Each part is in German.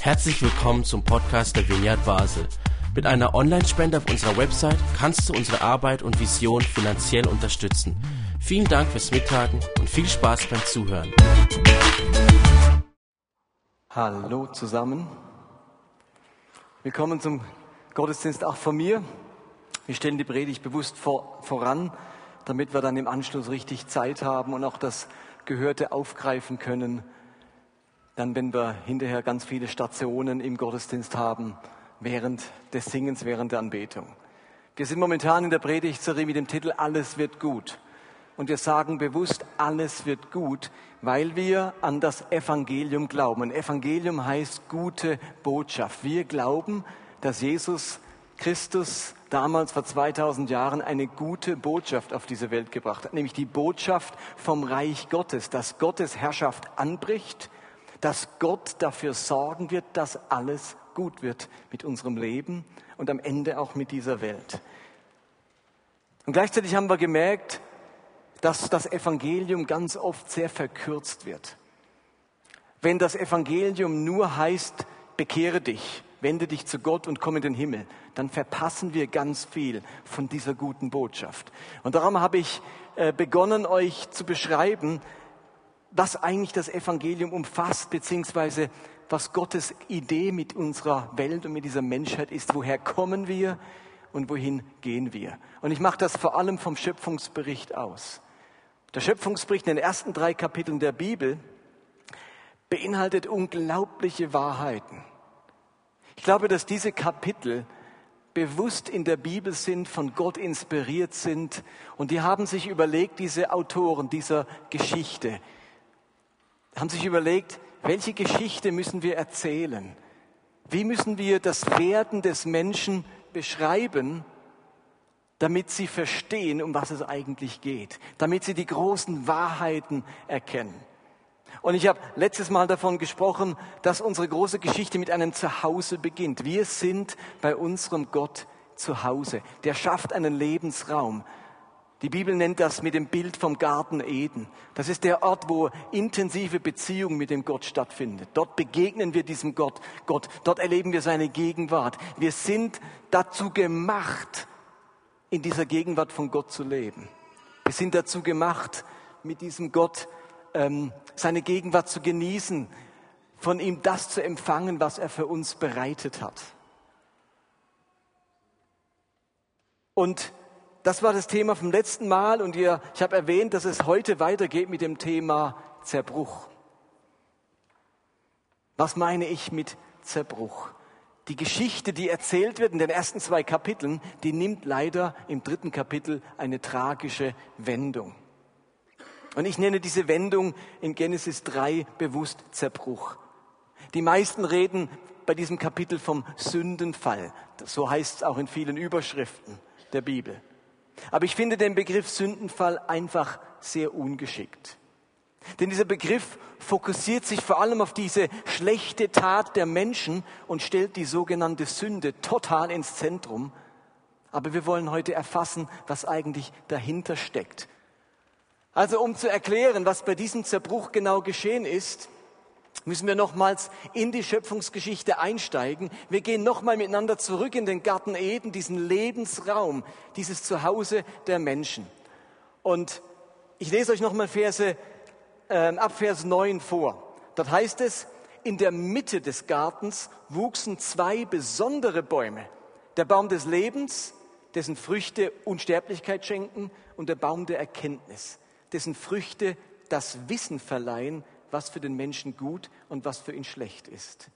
Herzlich willkommen zum Podcast der Vineyard Basel. Mit einer Online-Spende auf unserer Website kannst du unsere Arbeit und Vision finanziell unterstützen. Vielen Dank fürs Mittagen und viel Spaß beim Zuhören. Hallo zusammen. Willkommen zum Gottesdienst auch von mir. Wir stellen die Predigt bewusst vor, voran, damit wir dann im Anschluss richtig Zeit haben und auch das Gehörte aufgreifen können. Dann, wenn wir hinterher ganz viele Stationen im Gottesdienst haben, während des Singens, während der Anbetung. Wir sind momentan in der Predigtserie mit dem Titel Alles wird gut. Und wir sagen bewusst, alles wird gut, weil wir an das Evangelium glauben. Und Evangelium heißt gute Botschaft. Wir glauben, dass Jesus Christus damals vor 2000 Jahren eine gute Botschaft auf diese Welt gebracht hat, nämlich die Botschaft vom Reich Gottes, dass Gottes Herrschaft anbricht, dass Gott dafür sorgen wird, dass alles gut wird mit unserem Leben und am Ende auch mit dieser Welt. Und gleichzeitig haben wir gemerkt, dass das Evangelium ganz oft sehr verkürzt wird. Wenn das Evangelium nur heißt, bekehre dich, wende dich zu Gott und komm in den Himmel, dann verpassen wir ganz viel von dieser guten Botschaft. Und darum habe ich äh, begonnen, euch zu beschreiben, was eigentlich das Evangelium umfasst, beziehungsweise was Gottes Idee mit unserer Welt und mit dieser Menschheit ist. Woher kommen wir und wohin gehen wir? Und ich mache das vor allem vom Schöpfungsbericht aus. Der Schöpfungsbericht in den ersten drei Kapiteln der Bibel beinhaltet unglaubliche Wahrheiten. Ich glaube, dass diese Kapitel bewusst in der Bibel sind, von Gott inspiriert sind und die haben sich überlegt, diese Autoren dieser Geschichte, haben sich überlegt, welche Geschichte müssen wir erzählen? Wie müssen wir das Werden des Menschen beschreiben, damit sie verstehen, um was es eigentlich geht, damit sie die großen Wahrheiten erkennen? Und ich habe letztes Mal davon gesprochen, dass unsere große Geschichte mit einem Zuhause beginnt. Wir sind bei unserem Gott zu Hause. Der schafft einen Lebensraum. Die Bibel nennt das mit dem Bild vom Garten Eden. Das ist der Ort, wo intensive Beziehung mit dem Gott stattfindet. Dort begegnen wir diesem Gott, Gott. Dort erleben wir seine Gegenwart. Wir sind dazu gemacht, in dieser Gegenwart von Gott zu leben. Wir sind dazu gemacht, mit diesem Gott ähm, seine Gegenwart zu genießen, von ihm das zu empfangen, was er für uns bereitet hat. Und das war das Thema vom letzten Mal und ihr, ich habe erwähnt, dass es heute weitergeht mit dem Thema Zerbruch. Was meine ich mit Zerbruch? Die Geschichte, die erzählt wird in den ersten zwei Kapiteln, die nimmt leider im dritten Kapitel eine tragische Wendung. Und ich nenne diese Wendung in Genesis 3 bewusst Zerbruch. Die meisten reden bei diesem Kapitel vom Sündenfall. So heißt es auch in vielen Überschriften der Bibel. Aber ich finde den Begriff Sündenfall einfach sehr ungeschickt. Denn dieser Begriff fokussiert sich vor allem auf diese schlechte Tat der Menschen und stellt die sogenannte Sünde total ins Zentrum. Aber wir wollen heute erfassen, was eigentlich dahinter steckt. Also um zu erklären, was bei diesem Zerbruch genau geschehen ist, müssen wir nochmals in die Schöpfungsgeschichte einsteigen. Wir gehen nochmal miteinander zurück in den Garten Eden, diesen Lebensraum, dieses Zuhause der Menschen. Und ich lese euch nochmal Verse, äh, ab Vers 9 vor. Dort heißt es, in der Mitte des Gartens wuchsen zwei besondere Bäume. Der Baum des Lebens, dessen Früchte Unsterblichkeit schenken, und der Baum der Erkenntnis, dessen Früchte das Wissen verleihen, was für den Menschen gut und was für ihn schlecht ist.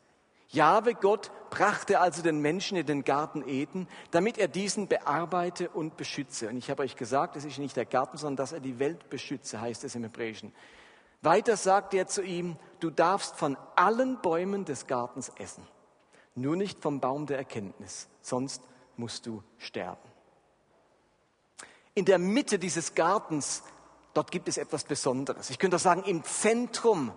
Jahwe Gott brachte also den Menschen in den Garten Eden, damit er diesen bearbeite und beschütze. Und ich habe euch gesagt, es ist nicht der Garten, sondern dass er die Welt beschütze, heißt es im Hebräischen. Weiter sagt er zu ihm, du darfst von allen Bäumen des Gartens essen, nur nicht vom Baum der Erkenntnis, sonst musst du sterben. In der Mitte dieses Gartens dort gibt es etwas Besonderes. Ich könnte auch sagen, im Zentrum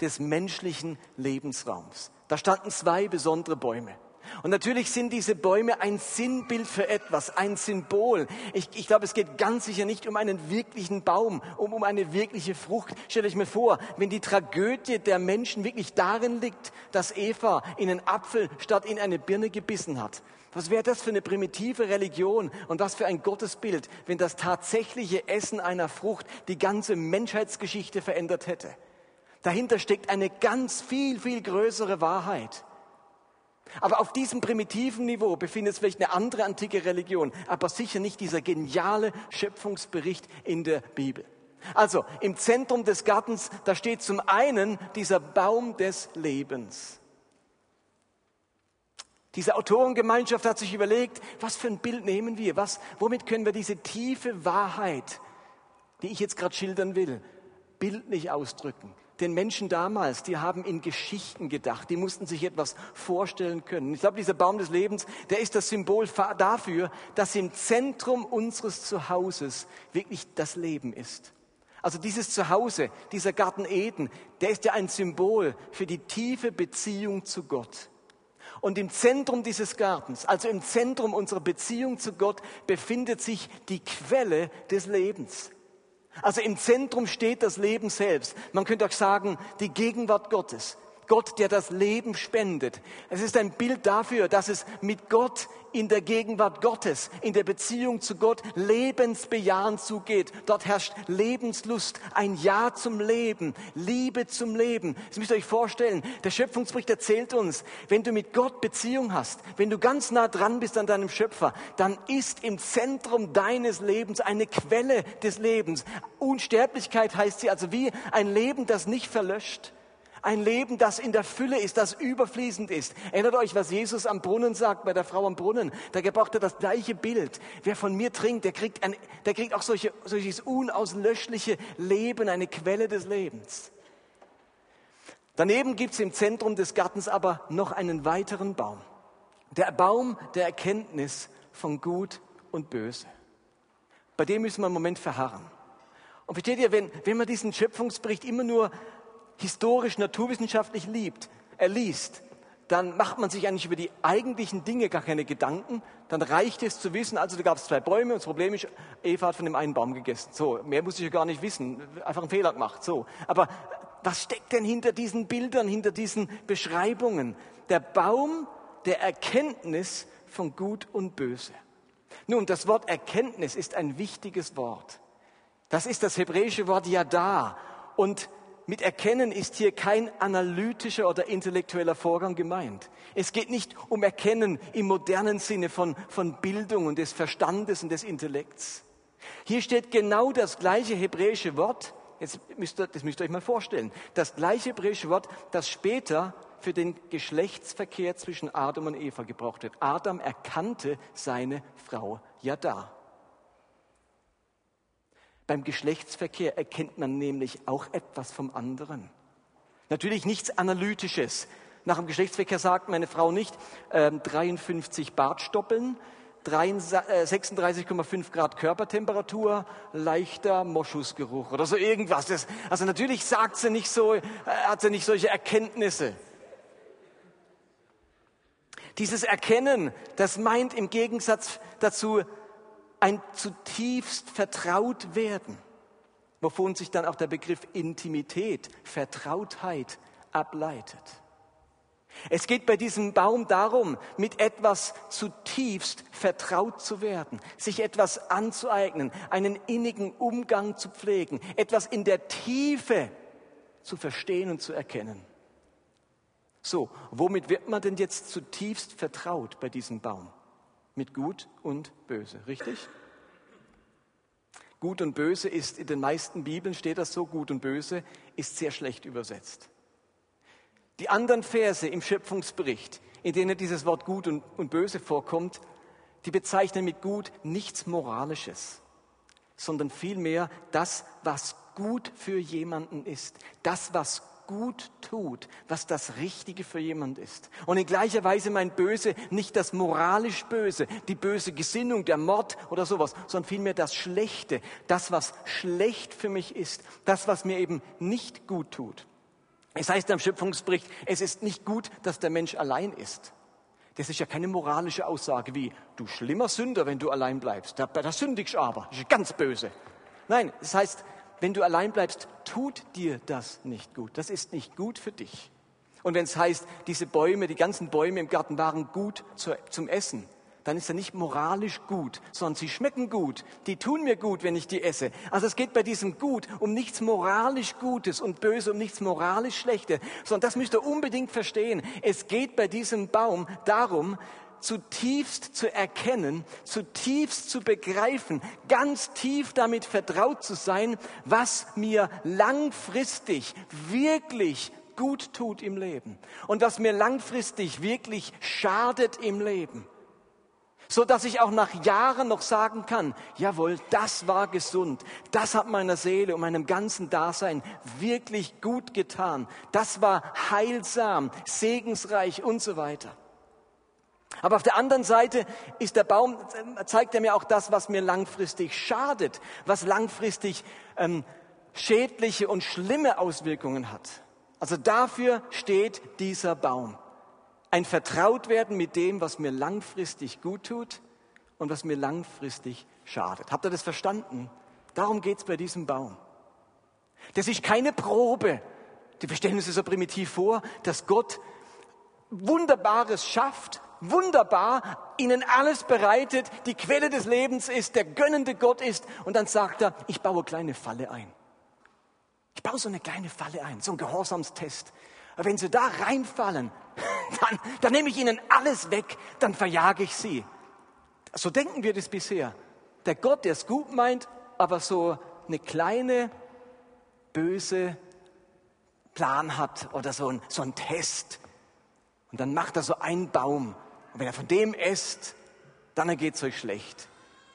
des menschlichen Lebensraums. Da standen zwei besondere Bäume. Und natürlich sind diese Bäume ein Sinnbild für etwas, ein Symbol. Ich, ich glaube, es geht ganz sicher nicht um einen wirklichen Baum, um, um eine wirkliche Frucht. Stellt euch mal vor, wenn die Tragödie der Menschen wirklich darin liegt, dass Eva in einen Apfel statt in eine Birne gebissen hat. Was wäre das für eine primitive Religion und was für ein Gottesbild, wenn das tatsächliche Essen einer Frucht die ganze Menschheitsgeschichte verändert hätte? Dahinter steckt eine ganz viel, viel größere Wahrheit. Aber auf diesem primitiven Niveau befindet es vielleicht eine andere antike Religion, aber sicher nicht dieser geniale Schöpfungsbericht in der Bibel. Also im Zentrum des Gartens, da steht zum einen dieser Baum des Lebens. Diese Autorengemeinschaft hat sich überlegt, was für ein Bild nehmen wir? Was, womit können wir diese tiefe Wahrheit, die ich jetzt gerade schildern will, bildlich ausdrücken? Den Menschen damals, die haben in Geschichten gedacht, die mussten sich etwas vorstellen können. Ich glaube, dieser Baum des Lebens, der ist das Symbol dafür, dass im Zentrum unseres Zuhauses wirklich das Leben ist. Also dieses Zuhause, dieser Garten Eden, der ist ja ein Symbol für die tiefe Beziehung zu Gott. Und im Zentrum dieses Gartens, also im Zentrum unserer Beziehung zu Gott, befindet sich die Quelle des Lebens. Also im Zentrum steht das Leben selbst. Man könnte auch sagen, die Gegenwart Gottes. Gott, der das Leben spendet. Es ist ein Bild dafür, dass es mit Gott in der Gegenwart Gottes, in der Beziehung zu Gott lebensbejahend zugeht. Dort herrscht Lebenslust, ein Ja zum Leben, Liebe zum Leben. Das müsst ihr euch vorstellen. Der Schöpfungsbericht erzählt uns, wenn du mit Gott Beziehung hast, wenn du ganz nah dran bist an deinem Schöpfer, dann ist im Zentrum deines Lebens eine Quelle des Lebens. Unsterblichkeit heißt sie also wie ein Leben, das nicht verlöscht. Ein Leben, das in der Fülle ist, das überfließend ist. Erinnert euch, was Jesus am Brunnen sagt, bei der Frau am Brunnen. Da gebraucht er das gleiche Bild. Wer von mir trinkt, der kriegt, ein, der kriegt auch solche, solches unauslöschliche Leben, eine Quelle des Lebens. Daneben gibt es im Zentrum des Gartens aber noch einen weiteren Baum. Der Baum der Erkenntnis von Gut und Böse. Bei dem müssen wir im Moment verharren. Und versteht ihr, wenn, wenn man diesen Schöpfungsbericht immer nur historisch, naturwissenschaftlich liebt, er liest, dann macht man sich eigentlich über die eigentlichen Dinge gar keine Gedanken. Dann reicht es zu wissen, also da gab es zwei Bäume und das Problem ist, Eva hat von dem einen Baum gegessen. So, mehr muss ich ja gar nicht wissen, einfach einen Fehler gemacht. So, aber was steckt denn hinter diesen Bildern, hinter diesen Beschreibungen? Der Baum der Erkenntnis von Gut und Böse. Nun, das Wort Erkenntnis ist ein wichtiges Wort. Das ist das hebräische Wort Yada. Und mit Erkennen ist hier kein analytischer oder intellektueller Vorgang gemeint. Es geht nicht um Erkennen im modernen Sinne von, von Bildung und des Verstandes und des Intellekts. Hier steht genau das gleiche hebräische Wort, jetzt müsst ihr, das müsst ihr euch mal vorstellen, das gleiche hebräische Wort, das später für den Geschlechtsverkehr zwischen Adam und Eva gebraucht wird. Adam erkannte seine Frau Yada. Beim Geschlechtsverkehr erkennt man nämlich auch etwas vom anderen. Natürlich nichts Analytisches. Nach dem Geschlechtsverkehr sagt meine Frau nicht äh, 53 Bartstoppeln, 36,5 äh, Grad Körpertemperatur, leichter Moschusgeruch oder so irgendwas. Das, also natürlich sagt sie nicht so, äh, hat sie nicht solche Erkenntnisse. Dieses Erkennen, das meint im Gegensatz dazu ein zutiefst vertraut werden, wovon sich dann auch der Begriff Intimität, Vertrautheit ableitet. Es geht bei diesem Baum darum, mit etwas zutiefst vertraut zu werden, sich etwas anzueignen, einen innigen Umgang zu pflegen, etwas in der Tiefe zu verstehen und zu erkennen. So, womit wird man denn jetzt zutiefst vertraut bei diesem Baum? Mit Gut und Böse, richtig? Gut und Böse ist in den meisten Bibeln steht das so, Gut und Böse ist sehr schlecht übersetzt. Die anderen Verse im Schöpfungsbericht, in denen dieses Wort Gut und, und Böse vorkommt, die bezeichnen mit Gut nichts Moralisches, sondern vielmehr das, was gut für jemanden ist, das, was gut tut, was das Richtige für jemand ist. Und in gleicher Weise meint Böse nicht das moralisch Böse, die böse Gesinnung, der Mord oder sowas, sondern vielmehr das Schlechte, das, was schlecht für mich ist, das, was mir eben nicht gut tut. Es heißt am Schöpfungsbericht, es ist nicht gut, dass der Mensch allein ist. Das ist ja keine moralische Aussage wie, du schlimmer Sünder, wenn du allein bleibst. Da, da sündigst aber. Das ist ganz böse. Nein, das heißt, wenn du allein bleibst, tut dir das nicht gut. Das ist nicht gut für dich. Und wenn es heißt, diese Bäume, die ganzen Bäume im Garten waren gut zum Essen, dann ist er nicht moralisch gut, sondern sie schmecken gut. Die tun mir gut, wenn ich die esse. Also es geht bei diesem Gut um nichts moralisch Gutes und Böse, um nichts moralisch Schlechtes, sondern das müsst ihr unbedingt verstehen. Es geht bei diesem Baum darum, zutiefst zu erkennen, zutiefst zu begreifen, ganz tief damit vertraut zu sein, was mir langfristig wirklich gut tut im Leben und was mir langfristig wirklich schadet im Leben so dass ich auch nach Jahren noch sagen kann, jawohl, das war gesund, das hat meiner Seele und meinem ganzen Dasein wirklich gut getan, das war heilsam, segensreich und so weiter. Aber auf der anderen Seite ist der Baum, zeigt er mir auch das, was mir langfristig schadet, was langfristig ähm, schädliche und schlimme Auswirkungen hat. Also dafür steht dieser Baum ein Vertrautwerden mit dem, was mir langfristig gut tut und was mir langfristig schadet. Habt ihr das verstanden? Darum geht es bei diesem Baum. Das ist keine Probe. Wir stellen uns das so primitiv vor, dass Gott Wunderbares schafft, wunderbar, ihnen alles bereitet, die Quelle des Lebens ist, der gönnende Gott ist und dann sagt er, ich baue eine kleine Falle ein. Ich baue so eine kleine Falle ein, so ein Gehorsamstest. Aber wenn sie da reinfallen, dann, dann nehme ich ihnen alles weg, dann verjage ich sie. So denken wir das bisher. Der Gott, der es gut meint, aber so eine kleine, böse Plan hat oder so ein, so ein Test. Und dann macht er so einen Baum. Und wenn er von dem esst, dann geht es euch schlecht.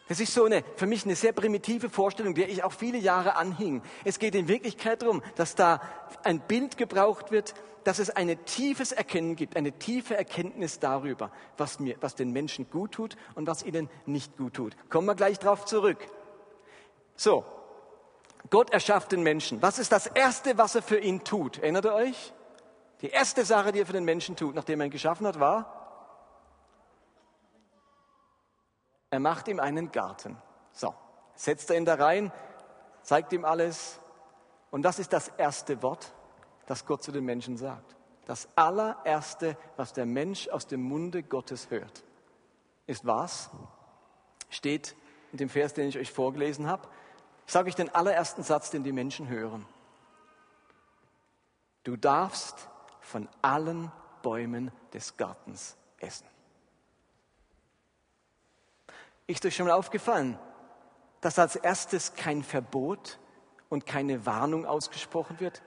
Das ist so eine, für mich eine sehr primitive Vorstellung, der ich auch viele Jahre anhing. Es geht in Wirklichkeit darum, dass da ein Bild gebraucht wird, dass es ein tiefes Erkennen gibt, eine tiefe Erkenntnis darüber, was, mir, was den Menschen gut tut und was ihnen nicht gut tut. Kommen wir gleich darauf zurück. So, Gott erschafft den Menschen. Was ist das Erste, was er für ihn tut? Erinnert ihr euch? Die erste Sache, die er für den Menschen tut, nachdem er ihn geschaffen hat, war, er macht ihm einen Garten. So, setzt er ihn da rein, zeigt ihm alles. Und das ist das erste Wort, das Gott zu den Menschen sagt. Das allererste, was der Mensch aus dem Munde Gottes hört, ist was? Steht in dem Vers, den ich euch vorgelesen habe. Sage ich den allerersten Satz, den die Menschen hören. Du darfst von allen Bäumen des Gartens essen. Ist euch schon mal aufgefallen, dass als erstes kein Verbot und keine Warnung ausgesprochen wird,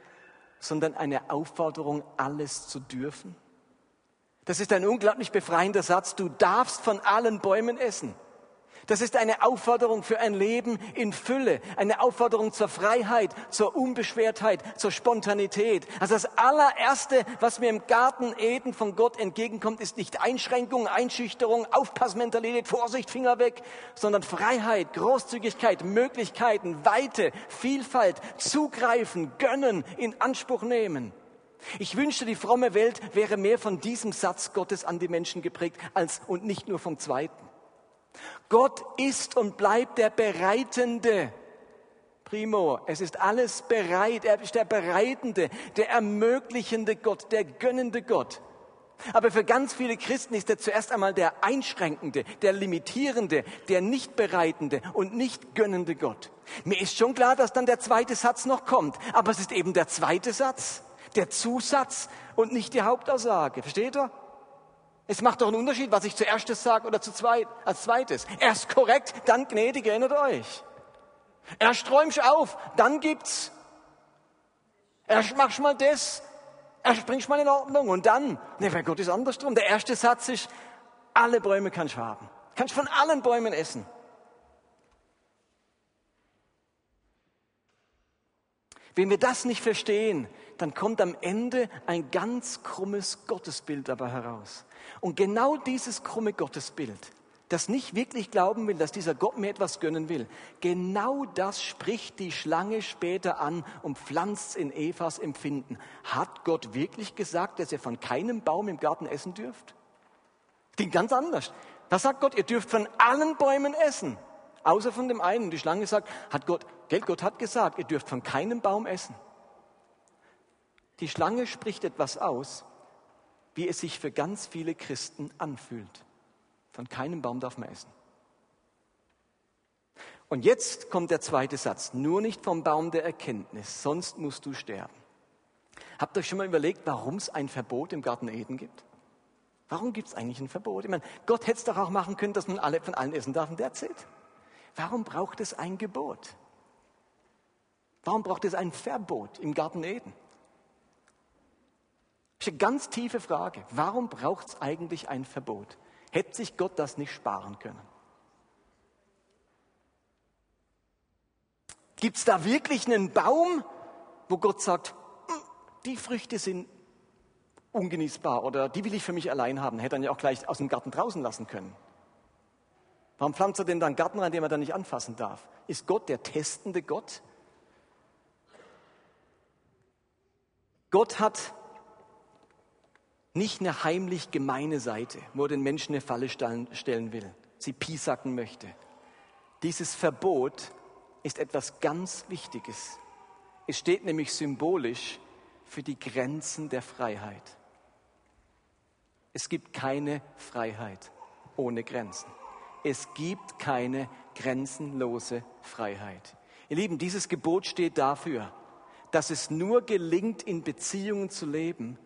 sondern eine Aufforderung, alles zu dürfen? Das ist ein unglaublich befreiender Satz. Du darfst von allen Bäumen essen. Das ist eine Aufforderung für ein Leben in Fülle, eine Aufforderung zur Freiheit, zur Unbeschwertheit, zur Spontanität. Also das allererste, was mir im Garten Eden von Gott entgegenkommt, ist nicht Einschränkung, Einschüchterung, Aufpassmentalität, Vorsicht, Finger weg, sondern Freiheit, Großzügigkeit, Möglichkeiten, Weite, Vielfalt, zugreifen, gönnen, in Anspruch nehmen. Ich wünschte, die fromme Welt wäre mehr von diesem Satz Gottes an die Menschen geprägt als und nicht nur vom zweiten. Gott ist und bleibt der Bereitende. Primo, es ist alles bereit. Er ist der Bereitende, der ermöglichende Gott, der gönnende Gott. Aber für ganz viele Christen ist er zuerst einmal der einschränkende, der limitierende, der nicht bereitende und nicht gönnende Gott. Mir ist schon klar, dass dann der zweite Satz noch kommt, aber es ist eben der zweite Satz, der Zusatz und nicht die Hauptaussage. Versteht ihr? Es macht doch einen Unterschied, was ich zuerst sage oder zu zweit, als zweites. Erst korrekt, dann gnädig, erinnert euch. Erst räumst auf, dann gibt's. Erst machst mal das, erst bringst mal in Ordnung und dann, ne, bei Gott ist andersrum. Der erste Satz ist, alle Bäume kannst du haben. Kannst von allen Bäumen essen. Wenn wir das nicht verstehen, dann kommt am Ende ein ganz krummes Gottesbild dabei heraus. Und genau dieses krumme Gottesbild, das nicht wirklich glauben will, dass dieser Gott mir etwas gönnen will, genau das spricht die Schlange später an und pflanzt in Evas Empfinden. Hat Gott wirklich gesagt, dass ihr von keinem Baum im Garten essen dürft? Klingt ganz anders. Da sagt Gott, ihr dürft von allen Bäumen essen, außer von dem einen. Die Schlange sagt, hat Gott, Geld, Gott hat gesagt, ihr dürft von keinem Baum essen. Die Schlange spricht etwas aus, wie es sich für ganz viele Christen anfühlt. Von keinem Baum darf man essen. Und jetzt kommt der zweite Satz. Nur nicht vom Baum der Erkenntnis, sonst musst du sterben. Habt ihr euch schon mal überlegt, warum es ein Verbot im Garten Eden gibt? Warum gibt es eigentlich ein Verbot? Ich meine, Gott hätte es doch auch machen können, dass man alle von allen essen darf und der erzählt. Warum braucht es ein Gebot? Warum braucht es ein Verbot im Garten Eden? Das ist eine ganz tiefe Frage. Warum braucht es eigentlich ein Verbot? Hätte sich Gott das nicht sparen können? Gibt es da wirklich einen Baum, wo Gott sagt, hm, die Früchte sind ungenießbar oder die will ich für mich allein haben. Hätte er ja auch gleich aus dem Garten draußen lassen können. Warum pflanzt er denn dann einen Garten rein, den er dann nicht anfassen darf? Ist Gott der testende Gott? Gott hat nicht eine heimlich gemeine Seite, wo den Menschen eine Falle stellen will, sie piesacken möchte. Dieses Verbot ist etwas ganz Wichtiges. Es steht nämlich symbolisch für die Grenzen der Freiheit. Es gibt keine Freiheit ohne Grenzen. Es gibt keine grenzenlose Freiheit. Ihr Lieben, dieses Gebot steht dafür, dass es nur gelingt, in Beziehungen zu leben,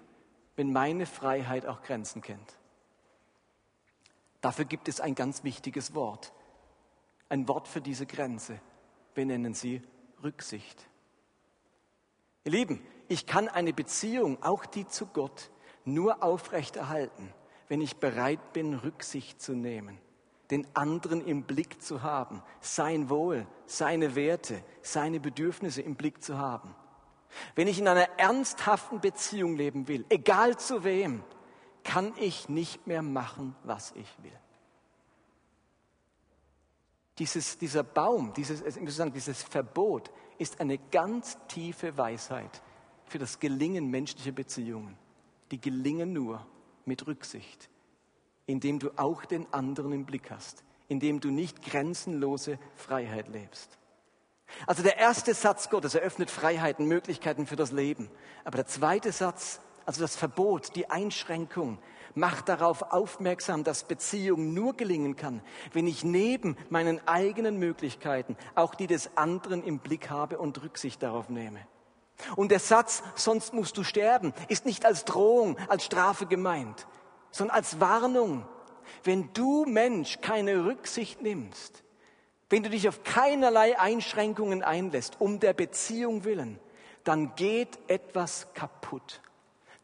wenn meine Freiheit auch Grenzen kennt. Dafür gibt es ein ganz wichtiges Wort. Ein Wort für diese Grenze. Wir nennen sie Rücksicht. Ihr Lieben, ich kann eine Beziehung, auch die zu Gott, nur aufrechterhalten, wenn ich bereit bin, Rücksicht zu nehmen, den anderen im Blick zu haben, sein Wohl, seine Werte, seine Bedürfnisse im Blick zu haben. Wenn ich in einer ernsthaften Beziehung leben will, egal zu wem, kann ich nicht mehr machen, was ich will. Dieses, dieser Baum, dieses, sagen, dieses Verbot ist eine ganz tiefe Weisheit für das Gelingen menschlicher Beziehungen die gelingen nur mit Rücksicht, indem du auch den anderen im Blick hast, indem du nicht grenzenlose Freiheit lebst. Also der erste Satz Gottes eröffnet Freiheiten, Möglichkeiten für das Leben. Aber der zweite Satz, also das Verbot, die Einschränkung, macht darauf aufmerksam, dass Beziehung nur gelingen kann, wenn ich neben meinen eigenen Möglichkeiten auch die des anderen im Blick habe und Rücksicht darauf nehme. Und der Satz, sonst musst du sterben, ist nicht als Drohung, als Strafe gemeint, sondern als Warnung. Wenn du Mensch keine Rücksicht nimmst, wenn du dich auf keinerlei Einschränkungen einlässt, um der Beziehung willen, dann geht etwas kaputt.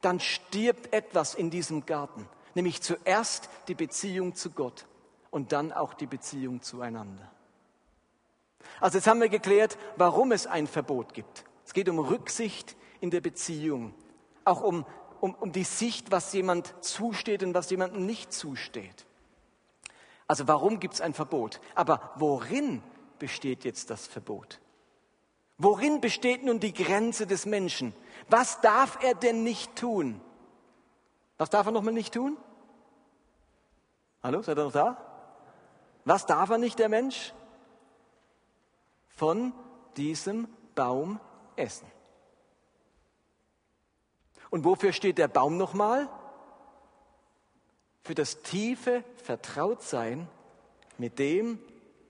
Dann stirbt etwas in diesem Garten, nämlich zuerst die Beziehung zu Gott und dann auch die Beziehung zueinander. Also jetzt haben wir geklärt, warum es ein Verbot gibt. Es geht um Rücksicht in der Beziehung, auch um, um, um die Sicht, was jemand zusteht und was jemandem nicht zusteht. Also warum gibt es ein Verbot? Aber worin besteht jetzt das Verbot? Worin besteht nun die Grenze des Menschen? Was darf er denn nicht tun? Was darf er nochmal nicht tun? Hallo, seid ihr noch da? Was darf er nicht, der Mensch? Von diesem Baum essen. Und wofür steht der Baum nochmal? Für das tiefe Vertrautsein mit dem,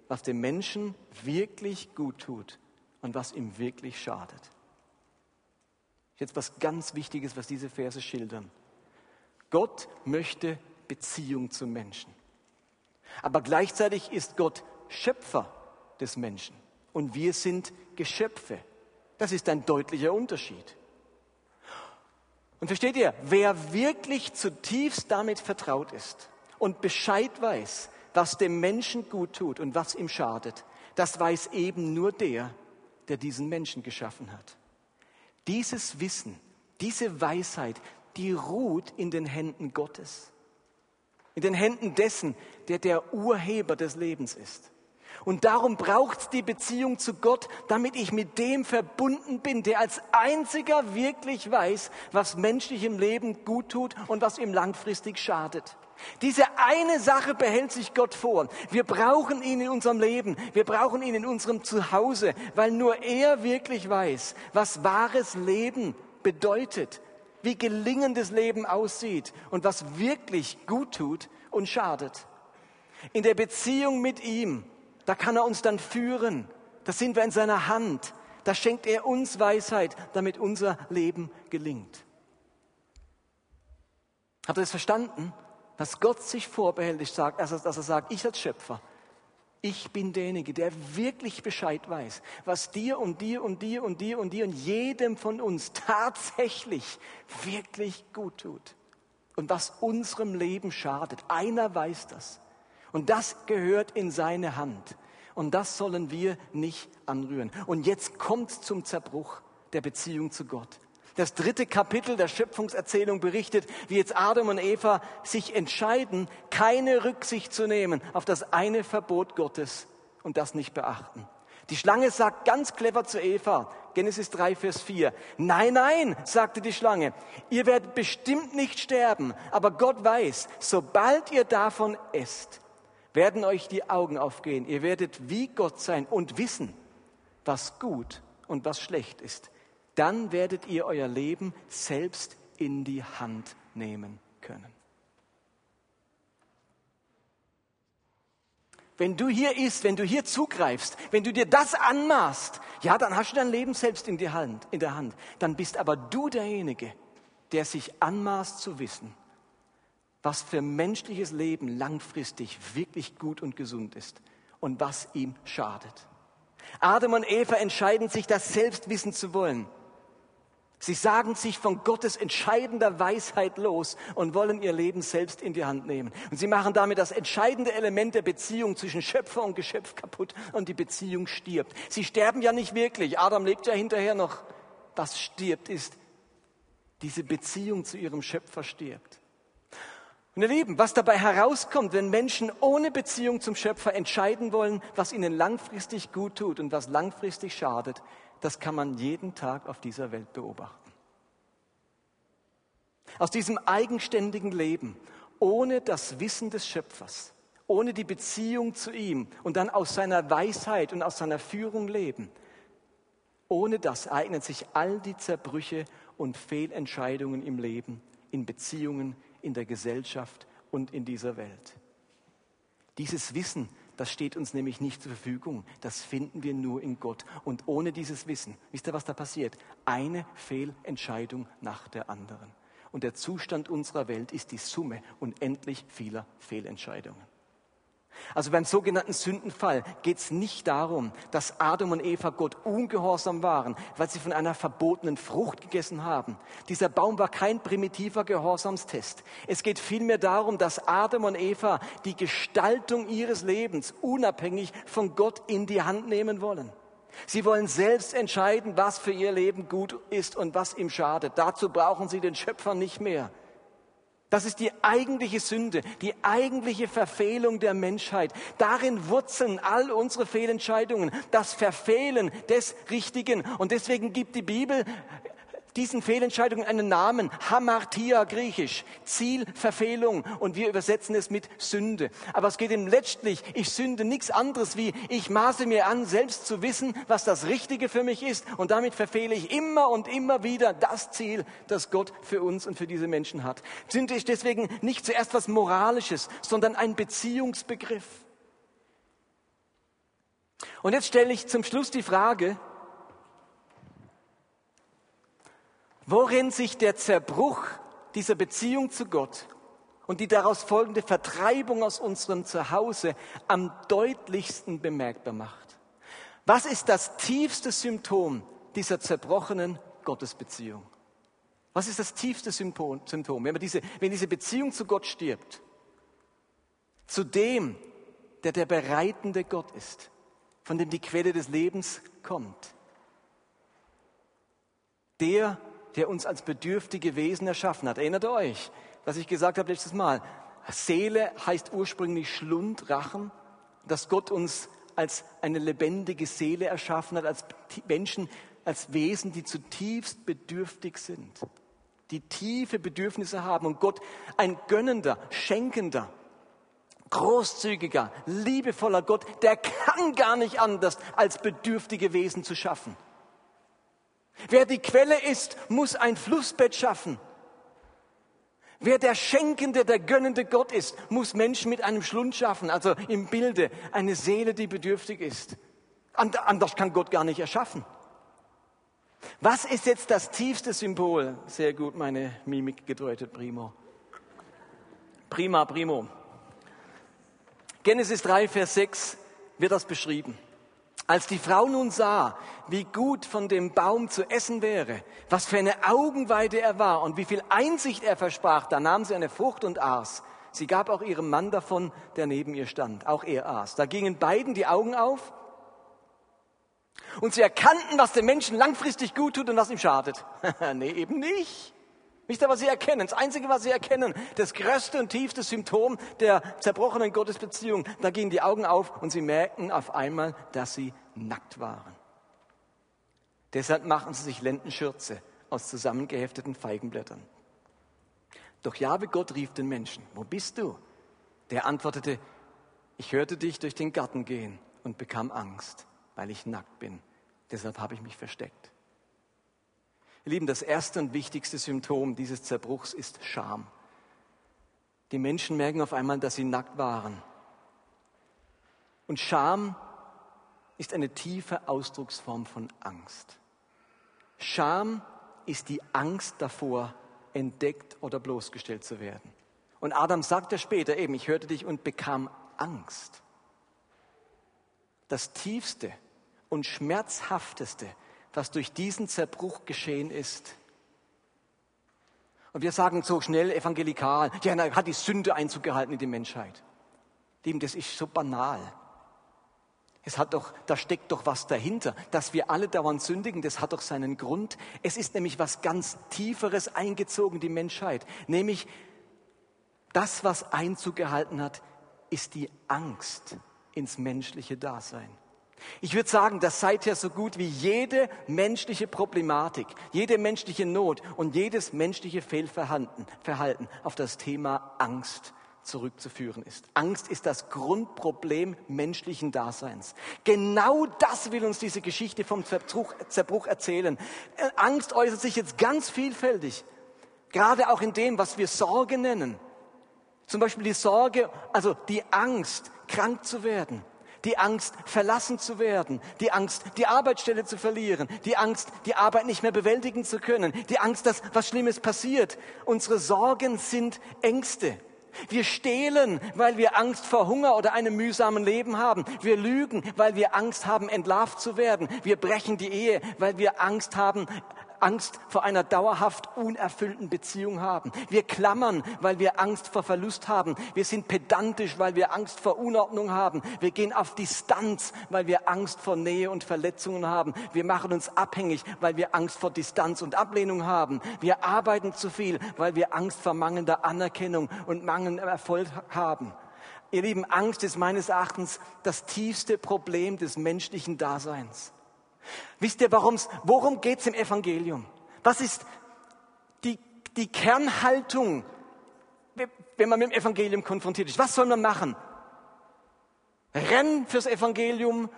was dem Menschen wirklich gut tut und was ihm wirklich schadet. Jetzt was ganz Wichtiges, was diese Verse schildern. Gott möchte Beziehung zum Menschen. Aber gleichzeitig ist Gott Schöpfer des Menschen und wir sind Geschöpfe das ist ein deutlicher Unterschied. Und versteht ihr, wer wirklich zutiefst damit vertraut ist und Bescheid weiß, was dem Menschen gut tut und was ihm schadet, das weiß eben nur der, der diesen Menschen geschaffen hat. Dieses Wissen, diese Weisheit, die ruht in den Händen Gottes, in den Händen dessen, der der Urheber des Lebens ist. Und darum braucht es die Beziehung zu Gott, damit ich mit dem verbunden bin, der als einziger wirklich weiß, was menschlichem Leben gut tut und was ihm langfristig schadet. Diese eine Sache behält sich Gott vor. Wir brauchen ihn in unserem Leben. Wir brauchen ihn in unserem Zuhause, weil nur er wirklich weiß, was wahres Leben bedeutet, wie gelingendes Leben aussieht und was wirklich gut tut und schadet. In der Beziehung mit ihm, da kann er uns dann führen. Da sind wir in seiner Hand. Da schenkt er uns Weisheit, damit unser Leben gelingt. Habt ihr das verstanden? dass Gott sich vorbehält, sagt, dass er sagt, ich als Schöpfer, ich bin derjenige, der wirklich Bescheid weiß, was dir und dir und dir und dir und dir und jedem von uns tatsächlich wirklich gut tut und was unserem Leben schadet. Einer weiß das. Und das gehört in seine Hand. Und das sollen wir nicht anrühren. Und jetzt kommt zum Zerbruch der Beziehung zu Gott. Das dritte Kapitel der Schöpfungserzählung berichtet, wie jetzt Adam und Eva sich entscheiden, keine Rücksicht zu nehmen auf das eine Verbot Gottes und das nicht beachten. Die Schlange sagt ganz clever zu Eva, Genesis 3, Vers 4, nein, nein, sagte die Schlange, ihr werdet bestimmt nicht sterben, aber Gott weiß, sobald ihr davon esst, werden euch die Augen aufgehen, ihr werdet wie Gott sein und wissen, was gut und was schlecht ist dann werdet ihr euer Leben selbst in die Hand nehmen können. Wenn du hier isst, wenn du hier zugreifst, wenn du dir das anmaßt, ja, dann hast du dein Leben selbst in, die Hand, in der Hand. Dann bist aber du derjenige, der sich anmaßt zu wissen, was für menschliches Leben langfristig wirklich gut und gesund ist und was ihm schadet. Adam und Eva entscheiden sich, das selbst wissen zu wollen. Sie sagen sich von Gottes entscheidender Weisheit los und wollen ihr Leben selbst in die Hand nehmen. Und sie machen damit das entscheidende Element der Beziehung zwischen Schöpfer und Geschöpf kaputt und die Beziehung stirbt. Sie sterben ja nicht wirklich. Adam lebt ja hinterher noch. Was stirbt ist, diese Beziehung zu ihrem Schöpfer stirbt. Und ihr Lieben, was dabei herauskommt, wenn Menschen ohne Beziehung zum Schöpfer entscheiden wollen, was ihnen langfristig gut tut und was langfristig schadet, das kann man jeden Tag auf dieser Welt beobachten. Aus diesem eigenständigen Leben, ohne das Wissen des Schöpfers, ohne die Beziehung zu ihm und dann aus seiner Weisheit und aus seiner Führung leben, ohne das eignen sich all die Zerbrüche und Fehlentscheidungen im Leben, in Beziehungen, in der Gesellschaft und in dieser Welt. Dieses Wissen das steht uns nämlich nicht zur Verfügung. Das finden wir nur in Gott. Und ohne dieses Wissen, wisst ihr, was da passiert? Eine Fehlentscheidung nach der anderen. Und der Zustand unserer Welt ist die Summe unendlich vieler Fehlentscheidungen. Also beim sogenannten Sündenfall geht es nicht darum, dass Adam und Eva Gott ungehorsam waren, weil sie von einer verbotenen Frucht gegessen haben. Dieser Baum war kein primitiver Gehorsamstest. Es geht vielmehr darum, dass Adam und Eva die Gestaltung ihres Lebens unabhängig von Gott in die Hand nehmen wollen. Sie wollen selbst entscheiden, was für ihr Leben gut ist und was ihm schadet. Dazu brauchen sie den Schöpfer nicht mehr. Das ist die eigentliche Sünde, die eigentliche Verfehlung der Menschheit. Darin wurzeln all unsere Fehlentscheidungen, das Verfehlen des Richtigen. Und deswegen gibt die Bibel diesen Fehlentscheidungen einen Namen, Hamartia griechisch, Zielverfehlung und wir übersetzen es mit Sünde. Aber es geht ihm letztlich, ich sünde nichts anderes wie, ich maße mir an, selbst zu wissen, was das Richtige für mich ist und damit verfehle ich immer und immer wieder das Ziel, das Gott für uns und für diese Menschen hat. Sünde ist deswegen nicht zuerst was Moralisches, sondern ein Beziehungsbegriff. Und jetzt stelle ich zum Schluss die Frage, worin sich der Zerbruch dieser Beziehung zu Gott und die daraus folgende Vertreibung aus unserem Zuhause am deutlichsten bemerkbar macht. Was ist das tiefste Symptom dieser zerbrochenen Gottesbeziehung? Was ist das tiefste Symptom? Wenn, diese, wenn diese Beziehung zu Gott stirbt, zu dem, der der bereitende Gott ist, von dem die Quelle des Lebens kommt, der der uns als bedürftige Wesen erschaffen hat. Erinnert euch, was ich gesagt habe letztes Mal? Seele heißt ursprünglich Schlund, Rachen, dass Gott uns als eine lebendige Seele erschaffen hat, als Menschen, als Wesen, die zutiefst bedürftig sind. die tiefe Bedürfnisse haben und Gott ein gönnender, schenkender, großzügiger, liebevoller Gott, der kann gar nicht anders, als bedürftige Wesen zu schaffen. Wer die Quelle ist, muss ein Flussbett schaffen. Wer der schenkende, der gönnende Gott ist, muss Menschen mit einem Schlund schaffen, also im Bilde eine Seele, die bedürftig ist. Anders kann Gott gar nicht erschaffen. Was ist jetzt das tiefste Symbol? Sehr gut, meine Mimik gedeutet, primo. Prima, primo. Genesis 3, Vers 6 wird das beschrieben. Als die Frau nun sah, wie gut von dem Baum zu essen wäre, was für eine Augenweide er war und wie viel Einsicht er versprach, da nahm sie eine Frucht und aß. Sie gab auch ihrem Mann davon, der neben ihr stand. Auch er aß. Da gingen beiden die Augen auf und sie erkannten, was dem Menschen langfristig gut tut und was ihm schadet. nee, eben nicht. Ihr, was sie erkennen? Das Einzige, was sie erkennen, das größte und tiefste Symptom der zerbrochenen Gottesbeziehung, da gehen die Augen auf und sie merken auf einmal, dass sie nackt waren. Deshalb machen sie sich Lendenschürze aus zusammengehefteten Feigenblättern. Doch Jahwe Gott rief den Menschen, wo bist du? Der antwortete, ich hörte dich durch den Garten gehen und bekam Angst, weil ich nackt bin. Deshalb habe ich mich versteckt. Ihr Lieben, das erste und wichtigste Symptom dieses Zerbruchs ist Scham. Die Menschen merken auf einmal, dass sie nackt waren. Und Scham ist eine tiefe Ausdrucksform von Angst. Scham ist die Angst davor, entdeckt oder bloßgestellt zu werden. Und Adam sagt ja später eben, ich hörte dich und bekam Angst. Das tiefste und schmerzhafteste was durch diesen Zerbruch geschehen ist. Und wir sagen so schnell evangelikal, ja, da hat die Sünde Einzug gehalten in die Menschheit. Lieben, das ist so banal. Es hat doch, da steckt doch was dahinter. Dass wir alle dauernd sündigen, das hat doch seinen Grund. Es ist nämlich was ganz Tieferes eingezogen, die Menschheit. Nämlich das, was Einzug gehalten hat, ist die Angst ins menschliche Dasein. Ich würde sagen, dass seither so gut wie jede menschliche Problematik, jede menschliche Not und jedes menschliche Fehlverhalten Verhalten auf das Thema Angst zurückzuführen ist. Angst ist das Grundproblem menschlichen Daseins. Genau das will uns diese Geschichte vom Zerbruch, Zerbruch erzählen. Äh, Angst äußert sich jetzt ganz vielfältig, gerade auch in dem, was wir Sorge nennen. Zum Beispiel die Sorge, also die Angst, krank zu werden die Angst, verlassen zu werden, die Angst, die Arbeitsstelle zu verlieren, die Angst, die Arbeit nicht mehr bewältigen zu können, die Angst, dass was Schlimmes passiert. Unsere Sorgen sind Ängste. Wir stehlen, weil wir Angst vor Hunger oder einem mühsamen Leben haben. Wir lügen, weil wir Angst haben, entlarvt zu werden. Wir brechen die Ehe, weil wir Angst haben, Angst vor einer dauerhaft unerfüllten Beziehung haben. Wir klammern, weil wir Angst vor Verlust haben. Wir sind pedantisch, weil wir Angst vor Unordnung haben. Wir gehen auf Distanz, weil wir Angst vor Nähe und Verletzungen haben. Wir machen uns abhängig, weil wir Angst vor Distanz und Ablehnung haben. Wir arbeiten zu viel, weil wir Angst vor mangelnder Anerkennung und mangelndem Erfolg haben. Ihr Lieben, Angst ist meines Erachtens das tiefste Problem des menschlichen Daseins. Wisst ihr, warum's, worum geht es im Evangelium? Was ist die, die Kernhaltung, wenn man mit dem Evangelium konfrontiert ist? Was soll man machen? Renn fürs Evangelium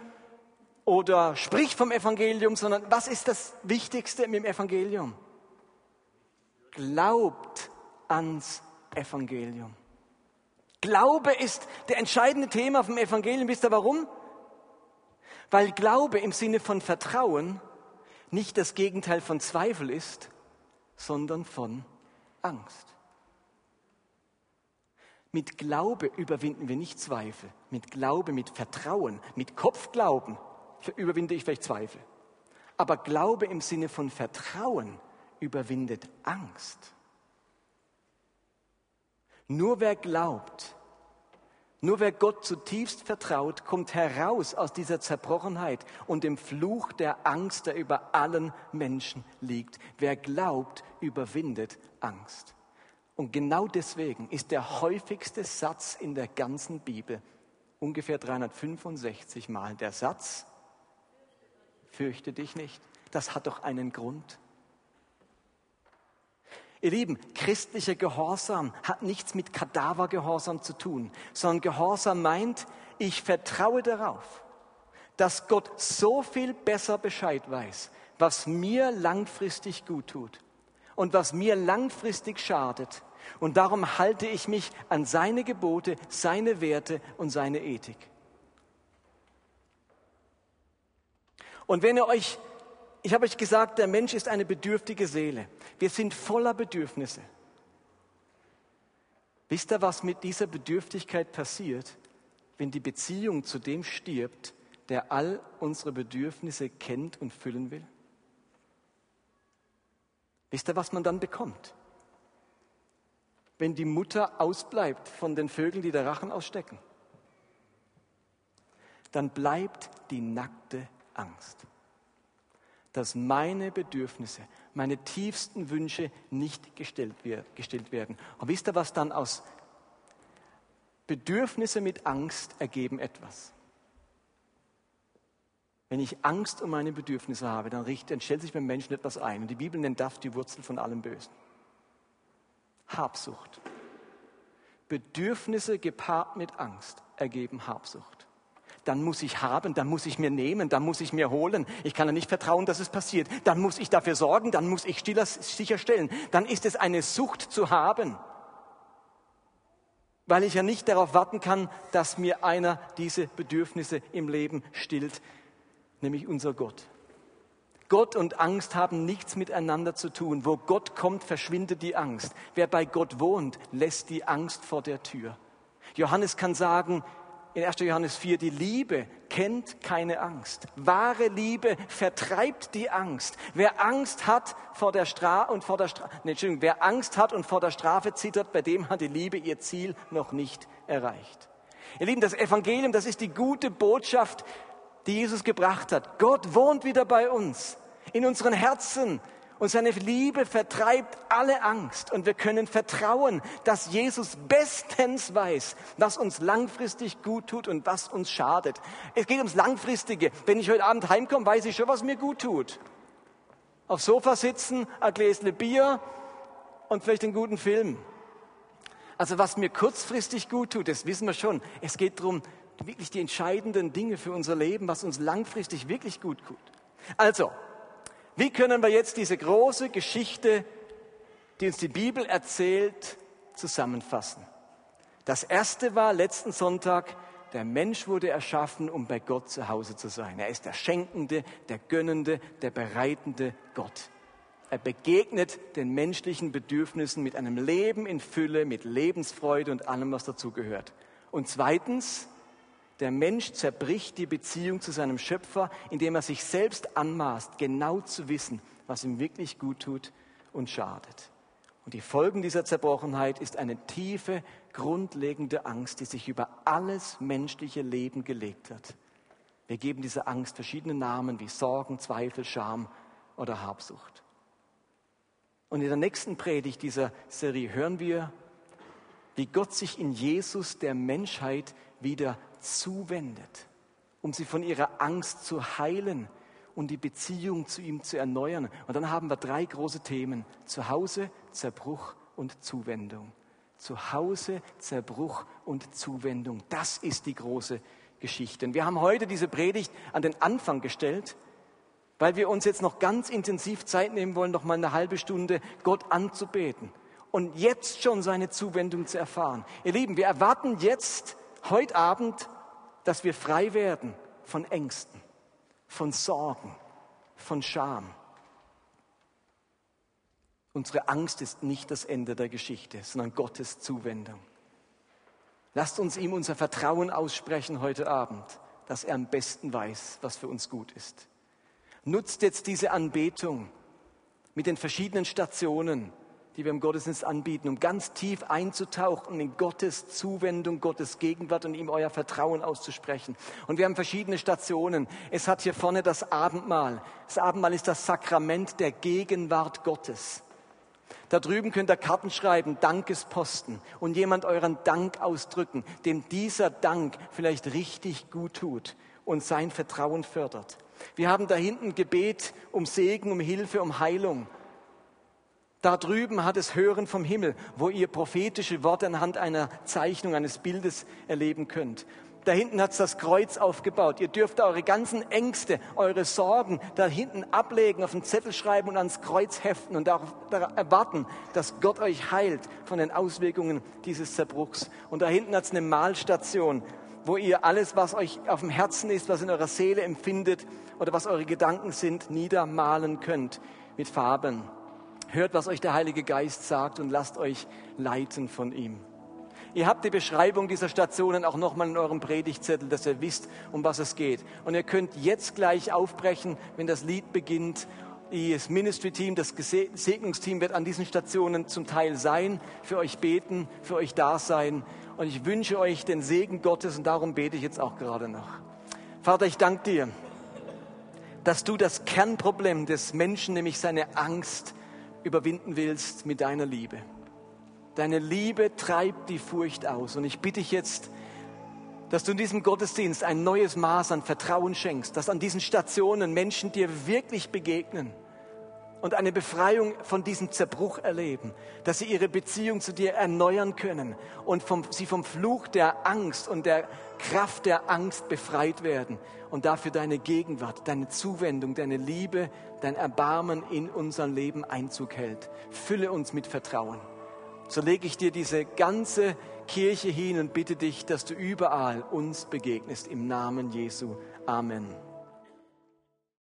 oder sprich vom Evangelium, sondern was ist das Wichtigste mit dem Evangelium? Glaubt ans Evangelium. Glaube ist der entscheidende Thema vom Evangelium. Wisst ihr warum? Weil Glaube im Sinne von Vertrauen nicht das Gegenteil von Zweifel ist, sondern von Angst. Mit Glaube überwinden wir nicht Zweifel. Mit Glaube, mit Vertrauen, mit Kopfglauben überwinde ich vielleicht Zweifel. Aber Glaube im Sinne von Vertrauen überwindet Angst. Nur wer glaubt, nur wer Gott zutiefst vertraut, kommt heraus aus dieser Zerbrochenheit und dem Fluch der Angst, der über allen Menschen liegt. Wer glaubt, überwindet Angst. Und genau deswegen ist der häufigste Satz in der ganzen Bibel ungefähr 365 Mal der Satz, fürchte dich nicht. Das hat doch einen Grund. Ihr Lieben, christlicher Gehorsam hat nichts mit Kadavergehorsam zu tun, sondern Gehorsam meint, ich vertraue darauf, dass Gott so viel besser Bescheid weiß, was mir langfristig gut tut und was mir langfristig schadet. Und darum halte ich mich an seine Gebote, seine Werte und seine Ethik. Und wenn ihr euch ich habe euch gesagt, der Mensch ist eine bedürftige Seele. Wir sind voller Bedürfnisse. Wisst ihr, was mit dieser Bedürftigkeit passiert, wenn die Beziehung zu dem stirbt, der all unsere Bedürfnisse kennt und füllen will? Wisst ihr, was man dann bekommt? Wenn die Mutter ausbleibt von den Vögeln, die der Rachen ausstecken, dann bleibt die nackte Angst dass meine Bedürfnisse, meine tiefsten Wünsche nicht gestellt, werden. Und wisst ihr, was dann aus Bedürfnisse mit Angst ergeben etwas? Wenn ich Angst um meine Bedürfnisse habe, dann, richt, dann stellt sich beim Menschen etwas ein. Und die Bibel nennt das die Wurzel von allem Bösen. Habsucht. Bedürfnisse gepaart mit Angst ergeben Habsucht dann muss ich haben, dann muss ich mir nehmen, dann muss ich mir holen. Ich kann ja nicht vertrauen, dass es passiert. Dann muss ich dafür sorgen, dann muss ich sicherstellen. Dann ist es eine Sucht zu haben, weil ich ja nicht darauf warten kann, dass mir einer diese Bedürfnisse im Leben stillt, nämlich unser Gott. Gott und Angst haben nichts miteinander zu tun. Wo Gott kommt, verschwindet die Angst. Wer bei Gott wohnt, lässt die Angst vor der Tür. Johannes kann sagen, in 1. Johannes 4, die Liebe kennt keine Angst. Wahre Liebe vertreibt die Angst. Wer Angst hat vor der Strafe und vor der Strafe, nee, Entschuldigung, wer Angst hat und vor der Strafe zittert, bei dem hat die Liebe ihr Ziel noch nicht erreicht. Ihr Lieben, das Evangelium, das ist die gute Botschaft, die Jesus gebracht hat. Gott wohnt wieder bei uns, in unseren Herzen. Und seine Liebe vertreibt alle Angst. Und wir können vertrauen, dass Jesus bestens weiß, was uns langfristig gut tut und was uns schadet. Es geht ums Langfristige. Wenn ich heute Abend heimkomme, weiß ich schon, was mir gut tut. Aufs Sofa sitzen, ein Gläschen Bier und vielleicht einen guten Film. Also was mir kurzfristig gut tut, das wissen wir schon. Es geht darum, wirklich die entscheidenden Dinge für unser Leben, was uns langfristig wirklich gut tut. Also, wie können wir jetzt diese große Geschichte, die uns die Bibel erzählt, zusammenfassen? Das erste war letzten Sonntag, der Mensch wurde erschaffen, um bei Gott zu Hause zu sein. Er ist der schenkende, der gönnende, der bereitende Gott. Er begegnet den menschlichen Bedürfnissen mit einem Leben in Fülle, mit Lebensfreude und allem, was dazugehört. Und zweitens, der Mensch zerbricht die Beziehung zu seinem Schöpfer, indem er sich selbst anmaßt, genau zu wissen, was ihm wirklich gut tut und schadet. Und die Folgen dieser Zerbrochenheit ist eine tiefe, grundlegende Angst, die sich über alles menschliche Leben gelegt hat. Wir geben dieser Angst verschiedene Namen wie Sorgen, Zweifel, Scham oder Habsucht. Und in der nächsten Predigt dieser Serie hören wir, wie Gott sich in Jesus der Menschheit wieder zuwendet, um sie von ihrer Angst zu heilen und die Beziehung zu ihm zu erneuern. Und dann haben wir drei große Themen. Zuhause, Zerbruch und Zuwendung. Zuhause, Zerbruch und Zuwendung. Das ist die große Geschichte. Und wir haben heute diese Predigt an den Anfang gestellt, weil wir uns jetzt noch ganz intensiv Zeit nehmen wollen, noch mal eine halbe Stunde Gott anzubeten und jetzt schon seine Zuwendung zu erfahren. Ihr Lieben, wir erwarten jetzt heute Abend dass wir frei werden von Ängsten, von Sorgen, von Scham. Unsere Angst ist nicht das Ende der Geschichte, sondern Gottes Zuwendung. Lasst uns ihm unser Vertrauen aussprechen heute Abend, dass er am besten weiß, was für uns gut ist. Nutzt jetzt diese Anbetung mit den verschiedenen Stationen, die wir im Gottesdienst anbieten, um ganz tief einzutauchen in Gottes Zuwendung, Gottes Gegenwart und ihm euer Vertrauen auszusprechen. Und wir haben verschiedene Stationen. Es hat hier vorne das Abendmahl. Das Abendmahl ist das Sakrament der Gegenwart Gottes. Da drüben könnt ihr Karten schreiben, Dankesposten und jemand euren Dank ausdrücken, dem dieser Dank vielleicht richtig gut tut und sein Vertrauen fördert. Wir haben da hinten Gebet um Segen, um Hilfe, um Heilung. Da drüben hat es Hören vom Himmel, wo ihr prophetische Worte anhand einer Zeichnung, eines Bildes erleben könnt. Da hinten hat es das Kreuz aufgebaut. Ihr dürft eure ganzen Ängste, eure Sorgen da hinten ablegen, auf den Zettel schreiben und ans Kreuz heften und darauf erwarten, dass Gott euch heilt von den Auswirkungen dieses Zerbruchs. Und da hinten hat es eine Malstation, wo ihr alles, was euch auf dem Herzen ist, was in eurer Seele empfindet oder was eure Gedanken sind, niedermalen könnt mit Farben. Hört, was euch der Heilige Geist sagt und lasst euch leiten von ihm. Ihr habt die Beschreibung dieser Stationen auch nochmal in eurem Predigtzettel, dass ihr wisst, um was es geht. Und ihr könnt jetzt gleich aufbrechen, wenn das Lied beginnt. Das Ministry-Team, das Segnungsteam wird an diesen Stationen zum Teil sein, für euch beten, für euch da sein. Und ich wünsche euch den Segen Gottes und darum bete ich jetzt auch gerade noch. Vater, ich danke dir, dass du das Kernproblem des Menschen, nämlich seine Angst, überwinden willst mit deiner Liebe. Deine Liebe treibt die Furcht aus. Und ich bitte dich jetzt, dass du in diesem Gottesdienst ein neues Maß an Vertrauen schenkst, dass an diesen Stationen Menschen dir wirklich begegnen und eine Befreiung von diesem Zerbruch erleben, dass sie ihre Beziehung zu dir erneuern können und vom, sie vom Fluch der Angst und der Kraft der Angst befreit werden und dafür deine Gegenwart, deine Zuwendung, deine Liebe, dein Erbarmen in unser Leben Einzug hält. Fülle uns mit Vertrauen so lege ich dir diese ganze Kirche hin und bitte dich, dass du überall uns begegnest. Im Namen Jesu. Amen.